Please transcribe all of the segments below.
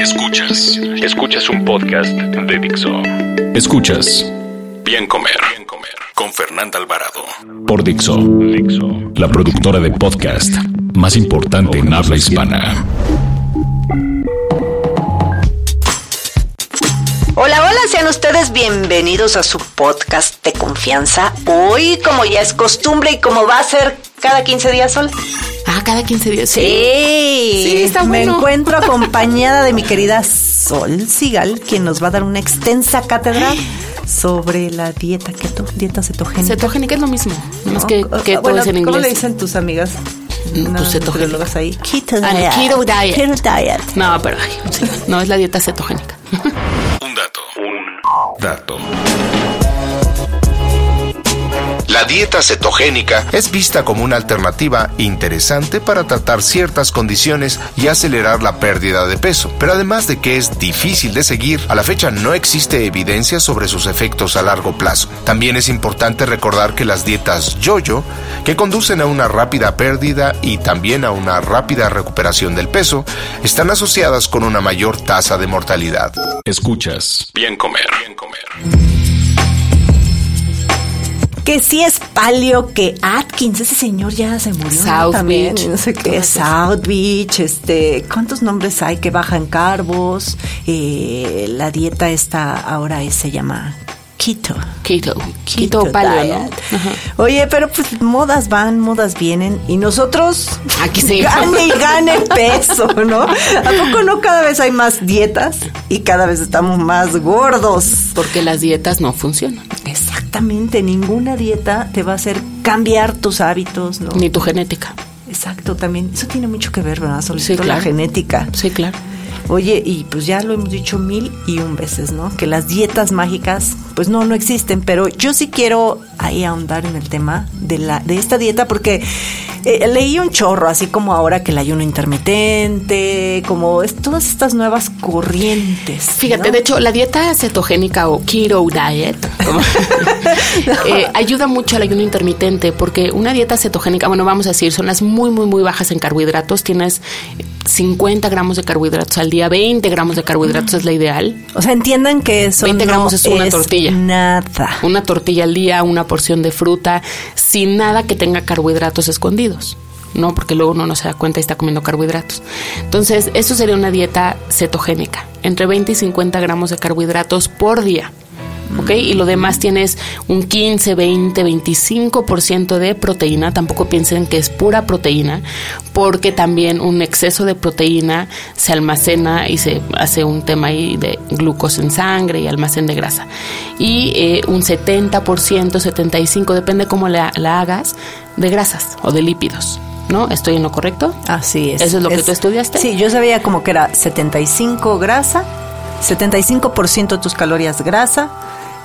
Escuchas, escuchas un podcast de Dixo. Escuchas. Bien Comer, Bien Comer. Con Fernanda Alvarado. Por Dixo, Dixo, la productora de podcast más importante en habla hispana. Ustedes bienvenidos a su podcast de confianza. Hoy, como ya es costumbre y como va a ser cada 15 días, Sol. Ah, cada 15 días. Sí, Sí, está Me bueno. encuentro acompañada de mi querida Sol Sigal, quien nos va a dar una extensa cátedra sobre la dieta keto, dieta cetogénica. Cetogénica es lo mismo. No ¿no? que, que Ah, bueno, ¿Cómo le dicen tus amigas? Mm, pues cetogénica. nutriólogas ahí. Keto Ah, diet. keto diet. Keto diet. No, pero ay, sí, no es la dieta cetogénica. Dato. La dieta cetogénica es vista como una alternativa interesante para tratar ciertas condiciones y acelerar la pérdida de peso. Pero además de que es difícil de seguir, a la fecha no existe evidencia sobre sus efectos a largo plazo. También es importante recordar que las dietas yo-yo, que conducen a una rápida pérdida y también a una rápida recuperación del peso, están asociadas con una mayor tasa de mortalidad. Escuchas. Bien comer. Bien comer. Que sí es palio, que Atkins, ese señor ya se murió. South También, Beach. No sé qué, esas. South Beach, este, ¿cuántos nombres hay que bajan carbos? Eh, la dieta esta ahora es- se llama paleo, ¿no? diet. Ajá. Oye, pero pues modas van, modas vienen y nosotros Aquí sí. gane y gane peso, ¿no? ¿A poco no cada vez hay más dietas y cada vez estamos más gordos? Porque las dietas no funcionan. Exactamente, ninguna dieta te va a hacer cambiar tus hábitos, ¿no? Ni tu genética. Exacto, también. Eso tiene mucho que ver, ¿verdad? Sobre Sí, todo la claro. genética. Sí, claro. Oye, y pues ya lo hemos dicho mil y un veces, ¿no? Que las dietas mágicas, pues no, no existen, pero yo sí quiero ahí ahondar en el tema de la de esta dieta porque eh, leí un chorro, así como ahora que el ayuno intermitente, como es, todas estas nuevas corrientes. Fíjate, ¿no? de hecho, la dieta cetogénica o keto diet eh, ayuda mucho al ayuno intermitente porque una dieta cetogénica, bueno, vamos a decir, son las muy, muy, muy bajas en carbohidratos. Tienes 50 gramos de carbohidratos al día, 20 gramos de carbohidratos es la ideal. O sea, entiendan que eso 20 no gramos es una tortilla. Nada. Una tortilla al día, una porción de fruta, sin nada que tenga carbohidratos escondidos. No, porque luego uno no se da cuenta y está comiendo carbohidratos. Entonces, eso sería una dieta cetogénica, entre 20 y 50 gramos de carbohidratos por día. ¿Ok? Y lo demás tienes un 15, 20, 25% de proteína. Tampoco piensen que es pura proteína, porque también un exceso de proteína se almacena y se hace un tema ahí de glucosa en sangre y almacén de grasa. Y eh, un 70%, 75%, depende cómo la, la hagas, de grasas o de lípidos. ¿No? ¿Estoy en lo correcto? Así es. ¿Eso es lo que tú estudiaste? Sí, yo sabía como que era 75 grasa, 75% de tus calorías grasa,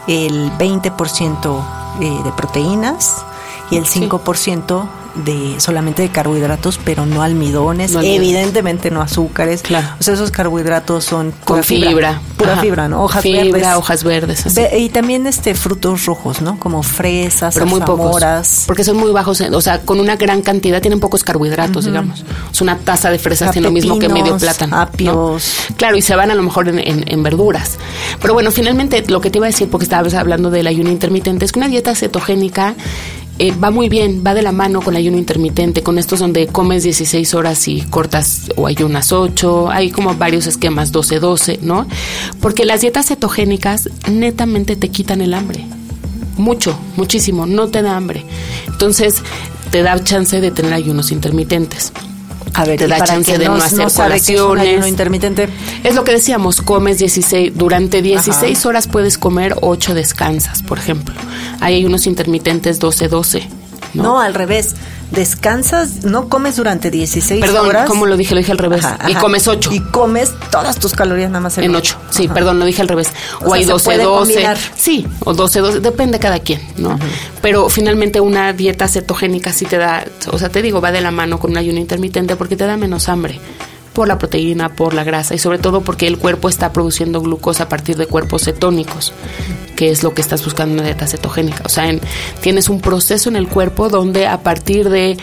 el 20% eh, de proteínas y el 5% de solamente de carbohidratos, pero no almidones, No almidones. evidentemente no azúcares. Claro. O sea, esos carbohidratos son Con fibra. pura Ajá. fibra, ¿no? Hojas Fibra, verdes. hojas verdes, así. Ve- y también este frutos rojos, ¿no? Como fresas, pero muy pocos. Porque son muy bajos, en- o sea, con una gran cantidad tienen pocos carbohidratos, digamos. Es una taza de fresas tiene lo mismo que medio plátano. ¿no? apios. Claro, y se van a lo mejor en, en- en verduras. Pero bueno, finalmente lo que te iba a decir, porque estabas hablando del ayuno intermitente, es que una dieta cetogénica eh, va muy bien, va de la mano con el ayuno intermitente, con estos donde comes 16 horas y cortas o ayunas 8, hay como varios esquemas 12-12, ¿no? Porque las dietas cetogénicas netamente te quitan el hambre. Mucho, muchísimo, no te da hambre. Entonces, te da chance de tener ayunos intermitentes. A ver, te da chance de no, hacer qué es un colaciones. ayuno intermitente. Es lo que decíamos, comes 16, durante 16 horas puedes comer, 8 descansas, por ejemplo. Hay unos intermitentes 12-12. ¿no? No, al revés. descansas, no comes durante 16 Perdón, horas. como lo dije, lo dije al revés. Ajá, Y comes 8. Y comes todas tus calorías nada más En 8, sí, Ajá. perdón, lo dije al revés. O O, sea, hay se 12, puede 12. combinar. Sí, o 12, 12, depende de cada quien, ¿no? Pero finalmente una dieta cetogénica sí te da, o sea, te digo, va de la mano con un ayuno intermitente porque te da menos hambre por la proteína, por la grasa y sobre todo porque el cuerpo está produciendo glucosa a partir de cuerpos cetónicos, que es lo que estás buscando en una dieta cetogénica. O sea, en- tienes un proceso en el cuerpo donde a partir de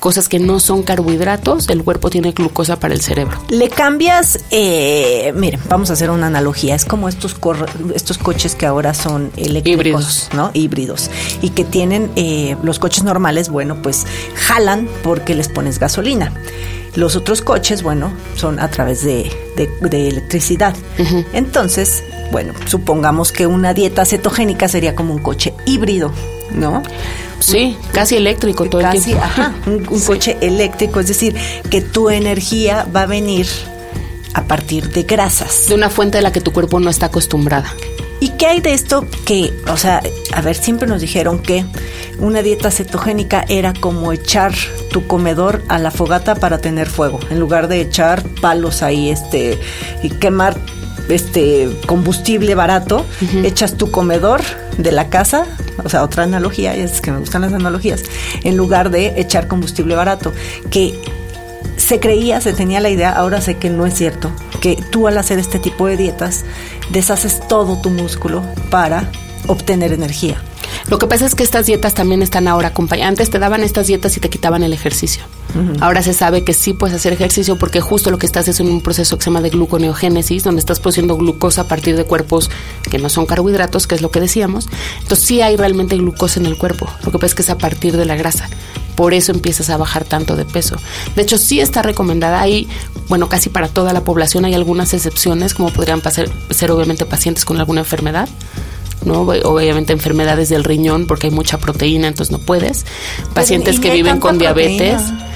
cosas que no son carbohidratos, el cuerpo tiene glucosa para el cerebro. Le cambias, eh, miren, vamos a hacer una analogía. Es como estos cor- estos coches que ahora son eléctricos, Híbridos. ¿no? Híbridos. Y que tienen eh, los coches normales, bueno, pues jalan porque les pones gasolina. Los otros coches, bueno, son a través de, de- de electricidad. Entonces, bueno, supongamos que una dieta cetogénica sería como un coche híbrido, ¿no? Sí, casi eléctrico todo el Casi, tiempo. ajá, un, un coche eléctrico, es decir, que tu energía va a venir a partir de grasas. de una fuente de la que tu cuerpo no está acostumbrada. ¿Y qué hay de esto que, o sea, a ver, siempre nos dijeron que una dieta cetogénica era como echar tu comedor a la fogata para tener fuego, en lugar de echar palos ahí, este, y quemar este combustible barato, echas tu comedor de la casa, o sea, otra analogía, es que me gustan las analogías, en lugar de echar combustible barato, que se creía, se tenía la idea, ahora sé que no es cierto, que tú al hacer este tipo de dietas deshaces todo tu músculo para obtener energía. Lo que pasa es que estas dietas también están ahora acompañadas. Antes te daban estas dietas y te quitaban el ejercicio. Ahora se sabe que sí puedes hacer ejercicio porque justo lo que estás es en un proceso que se llama de gluconeogénesis, donde estás produciendo glucosa a partir de cuerpos que no son carbohidratos, que es lo que decíamos. Entonces sí hay realmente glucosa en el cuerpo. Lo que pasa es que es a partir de la grasa. Por eso empiezas a bajar tanto de peso. De hecho, sí está recomendada. Hay, bueno, casi para toda la población hay algunas excepciones, como podrían pasar, ser obviamente pacientes con alguna enfermedad. ¿No? Obviamente enfermedades del riñón porque hay mucha proteína, entonces no puedes. Pacientes ¿y que viven con diabetes. proteína?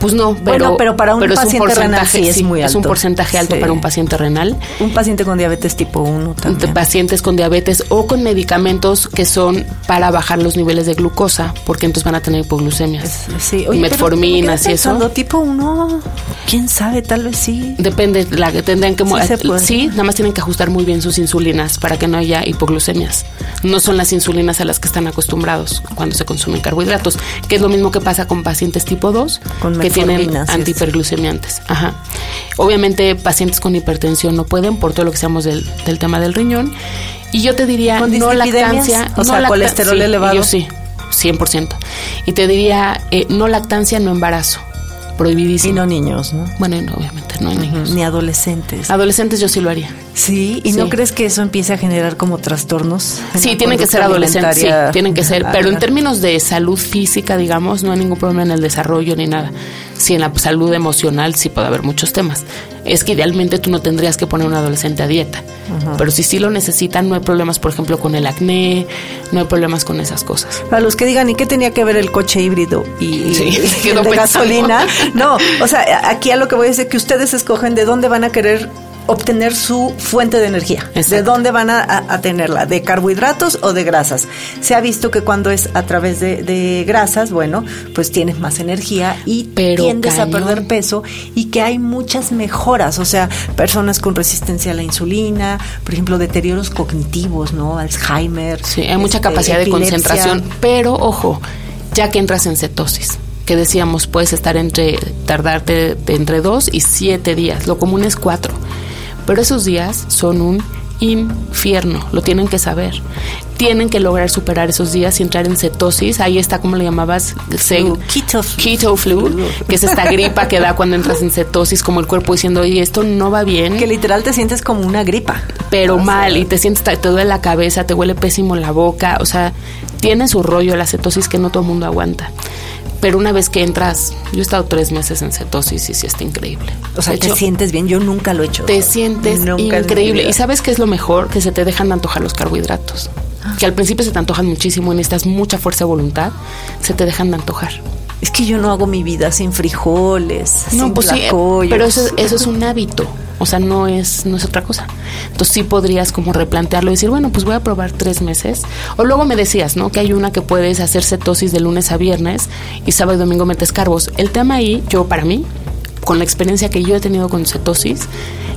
Pues no, pero, Bueno, pero para un paciente renal sí es muy Es un alto. porcentaje alto Sí. para un paciente renal. Un paciente con diabetes tipo 1 de también. pacientes con diabetes o con medicamentos que son para bajar los niveles de glucosa, porque entonces van a tener hipoglucemias. Sí, oye, metforminas me y eso. tipo 1, quién sabe, tal vez sí. Depende, la que tendrán que Sí sí, nada más tienen que ajustar muy bien sus insulinas para que no haya hipoglucemias. No son las insulinas a las que están acostumbrados cuando se consumen carbohidratos, que es lo mismo que pasa con pacientes tipo 2 Con que tienen antihiperglucemiantes. Ajá. Obviamente pacientes con hipertensión no pueden por todo lo que seamos del, del tema del riñón. Y yo te diría ¿Con no lactancia, O no sea, colesterol sí, elevado. Yo sí, 100%. Y te diría eh, no lactancia, no embarazo. Prohibidísimo. Y no niños, ¿no? Bueno, no, obviamente, no en niños. Ni adolescentes. Adolescentes yo sí lo haría. Sí, ¿y Sí. no crees que eso empiece a generar como trastornos? Sí, tienen que ser adolescentes, sí, tienen que ser. Pero en términos de salud física, digamos, no hay ningún problema en el desarrollo ni nada. Sí, en la salud emocional sí puede haber muchos temas. Es que idealmente tú no tendrías que poner a un adolescente a dieta. Pero si sí lo necesitan, no hay problemas, por ejemplo, con el acné, no hay problemas con esas cosas. Para los que digan, ¿y qué tenía que ver el coche híbrido y, Sí, y quedó el de pensando. gasolina? No, o sea, aquí a lo que voy a decir que ustedes escogen de dónde van a querer obtener su fuente de energía, de Exacto. dónde van a, tenerla, de carbohidratos o de grasas. Se ha visto que cuando es a través de, de grasas, bueno, pues tienes más energía y Pero tiendes a perder peso y que hay muchas mejoras, o sea, personas con resistencia a la insulina, por ejemplo, deterioros cognitivos, ¿no? Alzheimer. Sí, hay mucha este, capacidad de concentración, pero ojo, ya que entras en cetosis, que decíamos, puedes estar entre, tardarte de entre dos y siete días, lo común es cuatro, pero esos días son un infierno, lo tienen que saber. Tienen que lograr superar esos días y entrar en cetosis. Ahí está, como le llamabas? Flu, keto flu. keto flu, que es esta gripa que da cuando entras en cetosis, como el cuerpo diciendo, oye, esto no va bien Que literal te sientes como una gripa. pero O sea, mal y te sientes, te duele la cabeza, te huele pésimo la boca, o sea, tiene su rollo la cetosis que no todo el mundo aguanta. Pero una vez que entras, yo he estado tres meses en cetosis y sí está increíble. O sea, De te hecho, sientes bien. Yo nunca lo he hecho. te sientes Nunca increíble. ¿Y sabes qué es lo mejor? Que se te dejan de antojar los carbohidratos. Ah. Que al principio se te antojan muchísimo y necesitas mucha fuerza de voluntad, se te dejan de antojar. Es que yo no hago mi vida sin frijoles, sin No, pues sí, pero eso, eso es un hábito. O sea, no es, no es otra cosa. Entonces sí podrías como replantearlo y decir, bueno, pues voy a probar tres meses. O luego me decías, ¿no? Que hay una que puedes hacer cetosis de lunes a viernes y sábado y domingo metes carbos. El tema ahí, yo para mí, con la experiencia que yo he tenido con cetosis,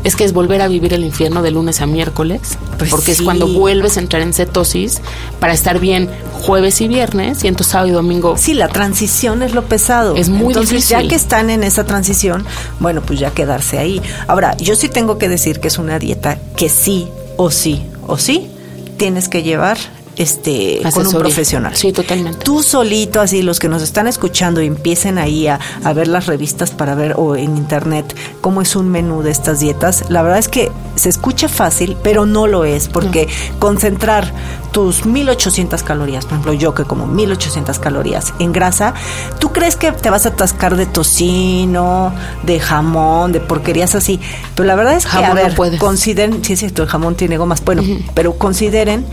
es que es volver a vivir el infierno de lunes a miércoles, Pues porque es cuando vuelves a entrar en cetosis para estar bien jueves y viernes y entonces sábado y domingo. Sí, la transición es lo pesado. Es muy Entonces, difícil. ya que están en esa transición, bueno, pues ya quedarse ahí. Ahora, yo sí tengo que decir que es una dieta que sí o sí o sí tienes que llevar este con un profesional. Sí, totalmente. Tú solito, así, los que nos están escuchando y empiecen ahí a, a ver las revistas para ver o en internet cómo es un menú de estas dietas, la verdad es que se escucha fácil, pero no lo es, porque concentrar tus 1800 calorías, por ejemplo, yo que como 1800 calorías en grasa, ¿tú crees que te vas a atascar de tocino, de jamón, de porquerías así? Pero la verdad es que, Jamón a ver, consideren, sí cierto, el jamón tiene gomas, bueno, pero consideren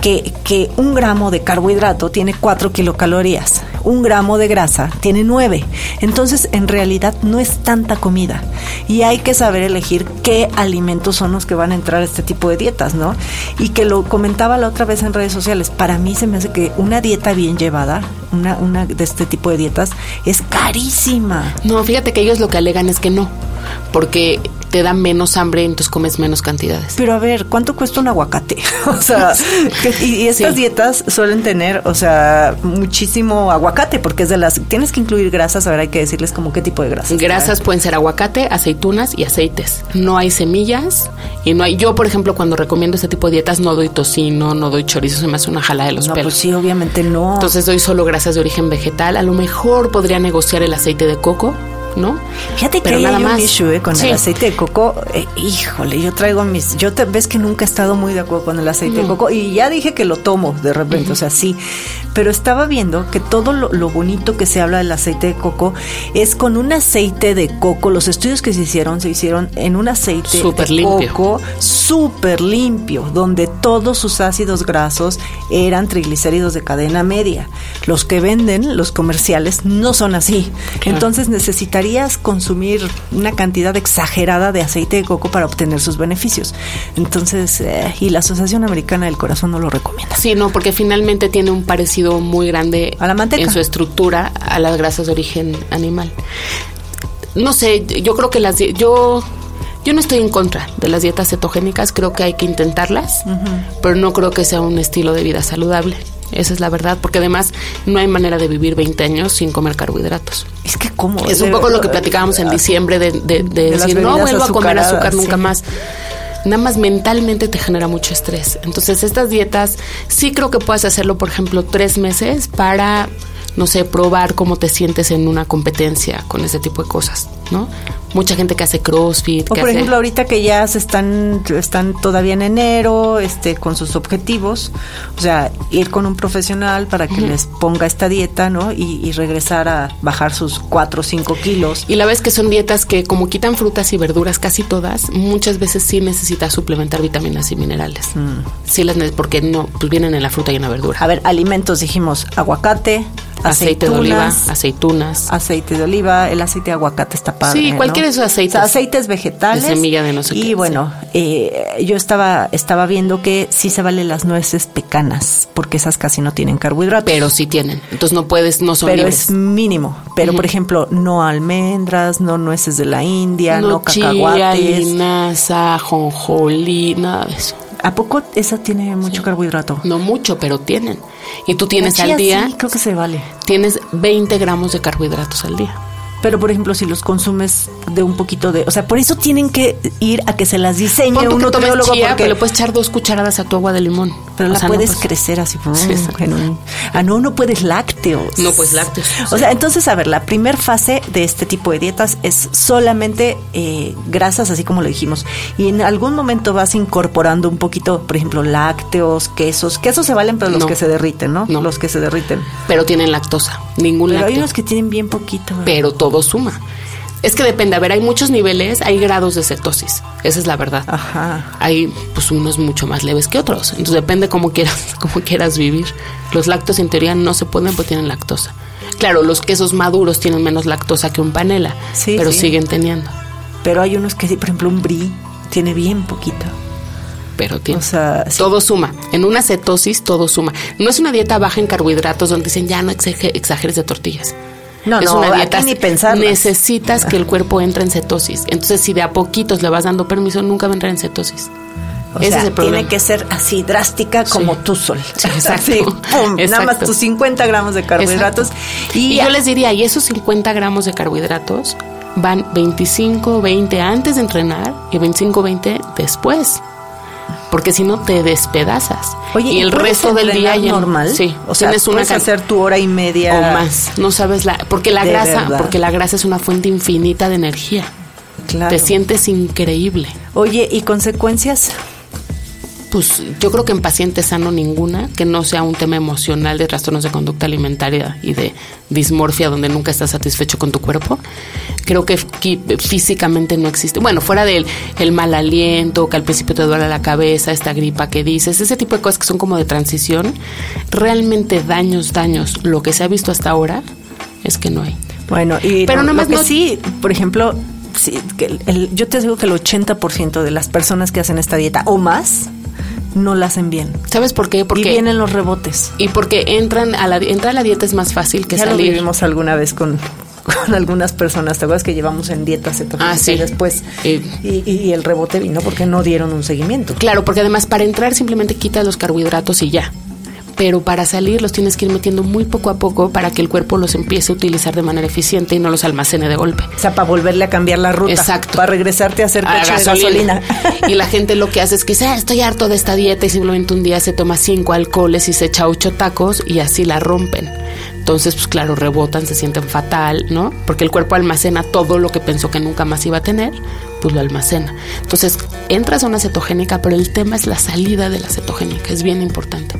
que, que un gramo de carbohidrato tiene 4 kilocalorías, un gramo de grasa tiene 9. Entonces, en realidad no es tanta comida. Y hay que saber elegir qué alimentos son los que van a entrar a este tipo de dietas, ¿no? Y que lo comentaba la otra vez en redes sociales, para mí se me hace que una dieta bien llevada, una, una de este tipo de dietas, es carísima. No, fíjate que ellos lo que alegan es que no, porque te da menos hambre, entonces comes menos cantidades. Pero a ver, ¿cuánto cuesta un aguacate? o sea, que- y, y estas Sí. dietas suelen tener, o sea, muchísimo aguacate, porque es de las. Tienes que incluir grasas, ahora hay que decirles como qué tipo de grasas. Grasas pueden ser aguacate, aceitunas y aceites. No hay semillas y no hay. Yo, por ejemplo, cuando recomiendo este tipo de dietas, no doy tocino, no doy chorizo, se me hace una jala de los No, pelos. pues sí, obviamente no. Entonces doy solo grasas de origen vegetal. A lo mejor podría negociar el aceite de coco, ¿no? Fíjate que Pero ahí nada hay un más. issue eh, con Sí. el aceite de coco. Eh, híjole, yo traigo mis. Yo te ves que nunca he estado muy de acuerdo con el aceite de coco y ya dije que lo tomo de repente, o sea, sí. Pero estaba viendo que todo lo, lo bonito que se habla del aceite de coco es con un aceite de coco. Los estudios que se hicieron se hicieron en un aceite Súper de limpio. coco súper limpio, donde todos sus ácidos grasos eran triglicéridos de cadena media. Los que venden, los comerciales, no son así. Entonces necesitarías consumir una cantidad exagerada de aceite de coco para obtener sus beneficios. Entonces, eh, y la Asociación Americana del Corazón no lo recomienda. Sí, no, porque finalmente tiene un parecido muy grande A la manteca. en su estructura a las grasas de origen animal. No sé, yo creo que las yo yo no estoy en contra de las dietas cetogénicas, creo que hay que intentarlas, pero no creo que sea un estilo de vida saludable. Esa es la verdad, porque además no hay manera de vivir 20 años sin comer carbohidratos. Es que cómo Es un poco lo que platicábamos en diciembre de, de- de decir, no vuelvo a comer azúcar nunca sí. más. Nada más mentalmente te genera mucho estrés. Entonces, estas dietas sí creo que puedes hacerlo, por ejemplo, tres meses para, no sé, probar cómo te sientes en una competencia con ese tipo de cosas, ¿no? Mucha gente que hace CrossFit. O que por hace- ejemplo, ahorita que ya se están, están todavía en enero, este, con sus objetivos, o sea, ir con un profesional para que les ponga esta dieta, ¿no? Y, y regresar a bajar sus 4 o 5 kilos. Y la vez que son dietas que como quitan frutas y verduras casi todas, muchas veces sí necesitas suplementar vitaminas y minerales. Sí las porque no, pues vienen en la fruta y en la verdura. A ver, alimentos dijimos aguacate, Aceite de oliva, aceitunas, aceite de oliva, el aceite de aguacate está padre. Sí, ¿no? cualquiera de esos aceites. O sea, aceites vegetales. De semilla de no sé Y qué, bueno, eh, yo estaba, estaba viendo que sí se valen las nueces pecanas, porque esas casi no tienen carbohidratos. Pero sí tienen. Entonces no puedes, no son pero libres. es mínimo. Pero, por ejemplo, no almendras, no nueces de la India, no, chía, cacahuates. linaza, jonjolí, nada de eso. ¿A poco esa tiene mucho carbohidrato? No mucho, pero tienen. Y tú tienes al día, Sí, creo que se vale. tienes 20 gramos de carbohidratos al día. Pero, por ejemplo, si los consumes de un poquito de... O sea, por eso tienen que ir a que se las diseñe Pon un nutriólogo chía, porque... le puedes echar dos cucharadas a tu agua de limón. Pero O la sea, no, puedes pues, crecer así. Sí, ah, no, no puedes lácteos. No puedes lácteos, O sea, entonces, a ver, la primer fase de este tipo de dietas es solamente eh, grasas, así como lo dijimos. Y en algún momento vas incorporando un poquito, por ejemplo, lácteos, quesos. Quesos se valen, pero los No. que se derriten, ¿no? No. Los que se derriten. Pero tienen lactosa. Ningún Pero hay unos que tienen bien poquito. pero todo suma. Es que depende, a ver, hay muchos niveles, hay grados de cetosis, esa es la verdad. Ajá. Hay pues unos mucho más leves que otros, entonces depende cómo quieras, cómo quieras vivir. Los lácteos en teoría no se pueden porque tienen lactosa. Claro, los quesos maduros tienen menos lactosa que un panela, Sí, pero sí. siguen teniendo. pero hay unos que, por ejemplo, un brie tiene bien poquito. Pero tiene, O sea, sí. todo suma. En una cetosis todo suma. No es una dieta baja en carbohidratos donde dicen ya no exager- exageres de tortillas. No, es no, una aquí dieta. ni pensarlas. Necesitas que el cuerpo entre en cetosis. Entonces, si de a poquitos le vas dando permiso, nunca va a entrar en cetosis. O Ese sea, es el problema. tiene que ser así drástica como Sí. tú sol. Sí, exacto. Pum, nada más tus 50 gramos de carbohidratos. Exacto. Y, Y, yo les diría, y esos 50 gramos de carbohidratos van 25, 20 antes de entrenar y 25, 20 después. Porque si no te despedazas. Oye, y el resto del día ya normal. Sí, o sea, tienes una puedes hacer tu hora y media o más. No sabes la porque la grasa, verdad. porque la grasa es una fuente infinita de energía. Claro. Te sientes increíble. Oye, ¿y consecuencias? Pues yo creo que en paciente sano ninguna, que no sea un tema emocional de trastornos de conducta alimentaria y de dismorfia donde nunca estás satisfecho con tu cuerpo. Creo que fí- físicamente no existe. Bueno, fuera del el mal aliento, que al principio te duele la cabeza, esta gripa que dices, ese tipo de cosas que son como de transición, realmente daños, daños, lo que se ha visto hasta ahora es que no hay. Bueno, y Pero lo que no- sí, por ejemplo, sí, que el- el- yo te digo que el 80% de las personas que hacen esta dieta o más no la hacen bien. ¿Sabes por qué? Porque y vienen los rebotes. y porque entran a la entrar a la dieta es más fácil que ya lo salir. vivimos alguna vez con, con algunas personas. ¿Te acuerdas que llevamos en dieta cetogénica Ah, sí. y después Eh. y, y- y el rebote vino porque no dieron un seguimiento? Claro, porque además para entrar simplemente quitas los carbohidratos y ya. Pero para salir los tienes que ir metiendo muy poco a poco para que el cuerpo los empiece a utilizar de manera eficiente y no los almacene de golpe. O sea, para volverle a cambiar la ruta. Exacto. Para regresarte a hacer A coche de gasolina. y la gente lo que hace es que dice, "Ah, estoy harto de esta dieta y simplemente un día se toma cinco alcoholes y se echa ocho tacos y así la rompen. Entonces, pues claro, rebotan, se sienten fatal, ¿no? Porque el cuerpo almacena todo lo que pensó que nunca más iba a tener, pues lo almacena. Entonces, entras a una cetogénica, pero el tema es la salida de la cetogénica, es bien importante,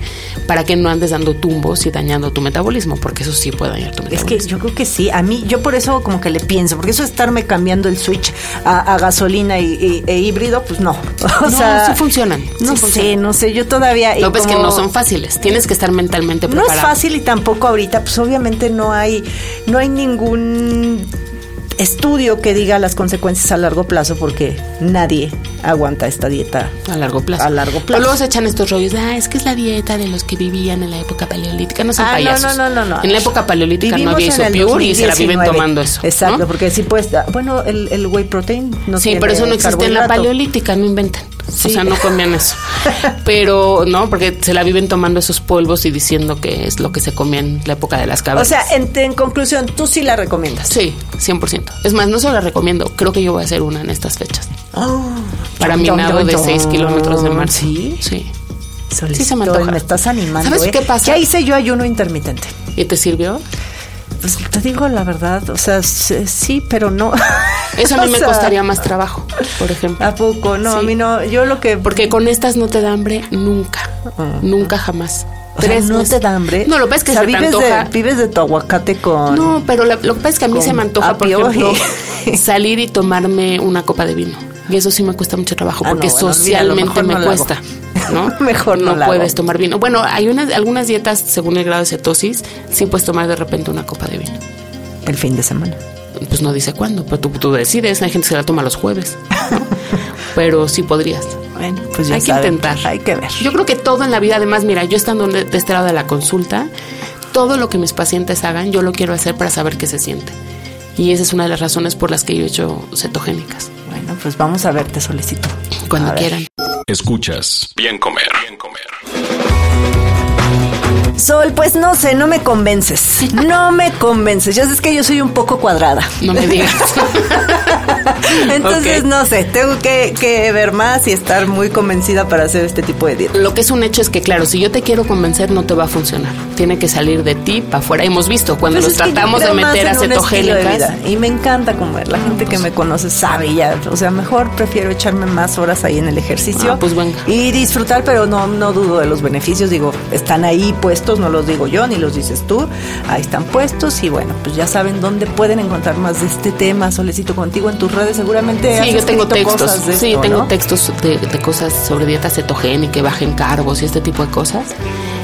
para que no andes dando tumbos y dañando tu metabolismo, porque eso sí puede dañar tu Es metabolismo. que yo creo que sí. A mí, yo por eso como que le pienso, porque eso estarme cambiando el switch a, a gasolina y, y- e híbrido, pues no. O No, sea, sí funcionan, sí No sé, funcionan. no sé. Yo todavía. y Lo que es no son fáciles, tienes que estar mentalmente No preparado. es fácil y tampoco ahorita, pues obviamente no hay, no hay ningún estudio que diga las consecuencias a largo plazo porque nadie aguanta esta dieta. A largo plazo. A largo plazo. luego se echan estos rollos de, ah, es que es la dieta de los que vivían en la época paleolítica. No son Ah, no, payasos. no, no, no, no. En la época paleolítica Vivimos no había isopure y se la viven 2019. tomando eso. ¿no? Exacto, porque sí pues, bueno, el, el whey protein no sí, tiene pero eso no existe en la paleolítica, no inventan. Sí. O sea, no comían eso. Pero, no, porque se la viven tomando esos polvos y diciendo que es lo que se comía en la época de las O cavernas. sea, en, en conclusión, tú sí la recomiendas. Sí, 100%. Es más, no se la recomiendo. Creo que yo voy a hacer una en estas fechas. Oh, Para mi nado de yum. 6 kilómetros de marzo. Sí. Sí. Solicito, Sí se me antoja. Me estás animando. ¿Sabes ¿eh? qué pasa? Ya hice yo ayuno intermitente. ¿Y te sirvió? Pues te digo la verdad, o sea, sí, pero no. Eso a mí me sea, costaría más trabajo, por ejemplo. ¿A poco? No, a mí no. Yo lo que. Porque con estas no te da hambre nunca. Nunca jamás. Sea, Tres no te da hambre. No, lo que pasa es que O sea, se te vives antoja. De, vives de tu aguacate con. No, pero la- lo que pasa es que a mí se me antoja, por ejemplo, y- salir y tomarme una copa de vino. Y eso sí me cuesta mucho trabajo, Ah, porque no, bueno, socialmente me no cuesta. ¿no? Mejor no la puedes hago. tomar vino. Bueno, hay unas, algunas dietas, según el grado de cetosis, sí puedes tomar de repente una copa de vino. El fin de semana. Pues no dice cuándo, pero tú, tú decides. Hay gente que se la toma los jueves. ¿no? pero sí podrías. Bueno, pues ya hay que intentar. Hay que ver. Yo creo que todo en la vida, además, mira, yo estando de, este lado de la consulta, todo lo que mis pacientes hagan, yo lo quiero hacer para saber qué se siente. Y esa es una de las razones por las que yo he hecho cetogénicas. Bueno, pues vamos a ver, te solicito. Cuando A ver. quieran. Escuchas. Bien comer. Bien comer. Sol, pues no sé, no me convences. No me convences. Ya sabes que yo soy un poco cuadrada. No me digas. Entonces, no sé, tengo que, que ver más y estar muy convencida para hacer este tipo de dieta. Lo que es un hecho es que, claro, si yo te quiero convencer, no te va a funcionar. Tiene que salir de ti para afuera. Hemos visto cuando Pues yo tratamos de meter a en un estilo de cetogénicas. vida, Y me encanta comer. La gente que me conoce sabe ya. O sea, mejor prefiero echarme más horas ahí en el ejercicio. Ah, pues venga. Y disfrutar, pero no, no dudo de los beneficios. Digo, están ahí puestos, no los digo yo ni los dices tú. Ahí están puestos. Y bueno, pues ya saben dónde pueden encontrar más de este tema. Solicito contigo en tus redes. Seguramente has Sí, yo tengo textos. cosas de sí, esto, tengo ¿no? textos de, de cosas sobre dieta cetogénica, que bajen carbos y este tipo de cosas.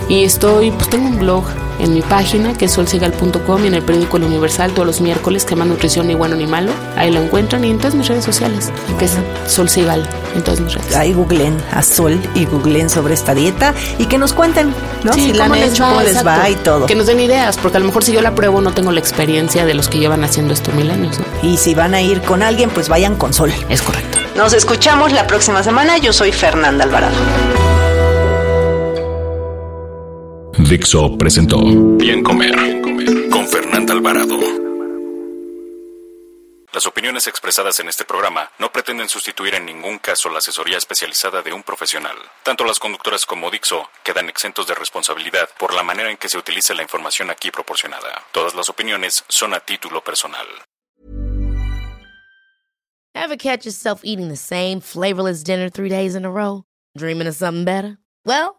Y estoy, pues tengo un blog en mi página que es solsigal.com y en el periódico El Universal todos los miércoles que más nutrición ni bueno ni malo. Ahí lo encuentran y en todas mis redes sociales, que es Solsigal en todas mis redes. Ahí googleen a Sol y googleen sobre esta dieta y que nos cuenten, ¿no? Sí, si la han cómo les hecho, va, cómo les exacto. va y todo. Que nos den ideas, porque a lo mejor si yo la pruebo no tengo la experiencia de los que llevan haciendo esto mil años, ¿no? Y si van a ir con alguien, pues vayan con Sol. Es correcto. Nos escuchamos la próxima semana. Yo soy Fernanda Alvarado. Dixo presentó Bien Comer con Fernanda Alvarado. Las opiniones expresadas en este programa no pretenden sustituir en ningún caso la asesoría especializada de un profesional. Tanto las conductoras como Dixo quedan exentos de responsabilidad por la manera en que se utilice la información aquí proporcionada. Todas las opiniones son a título personal. Ever catch yourself eating the same flavorless dinner three days in a row? Dreaming of something better? Well,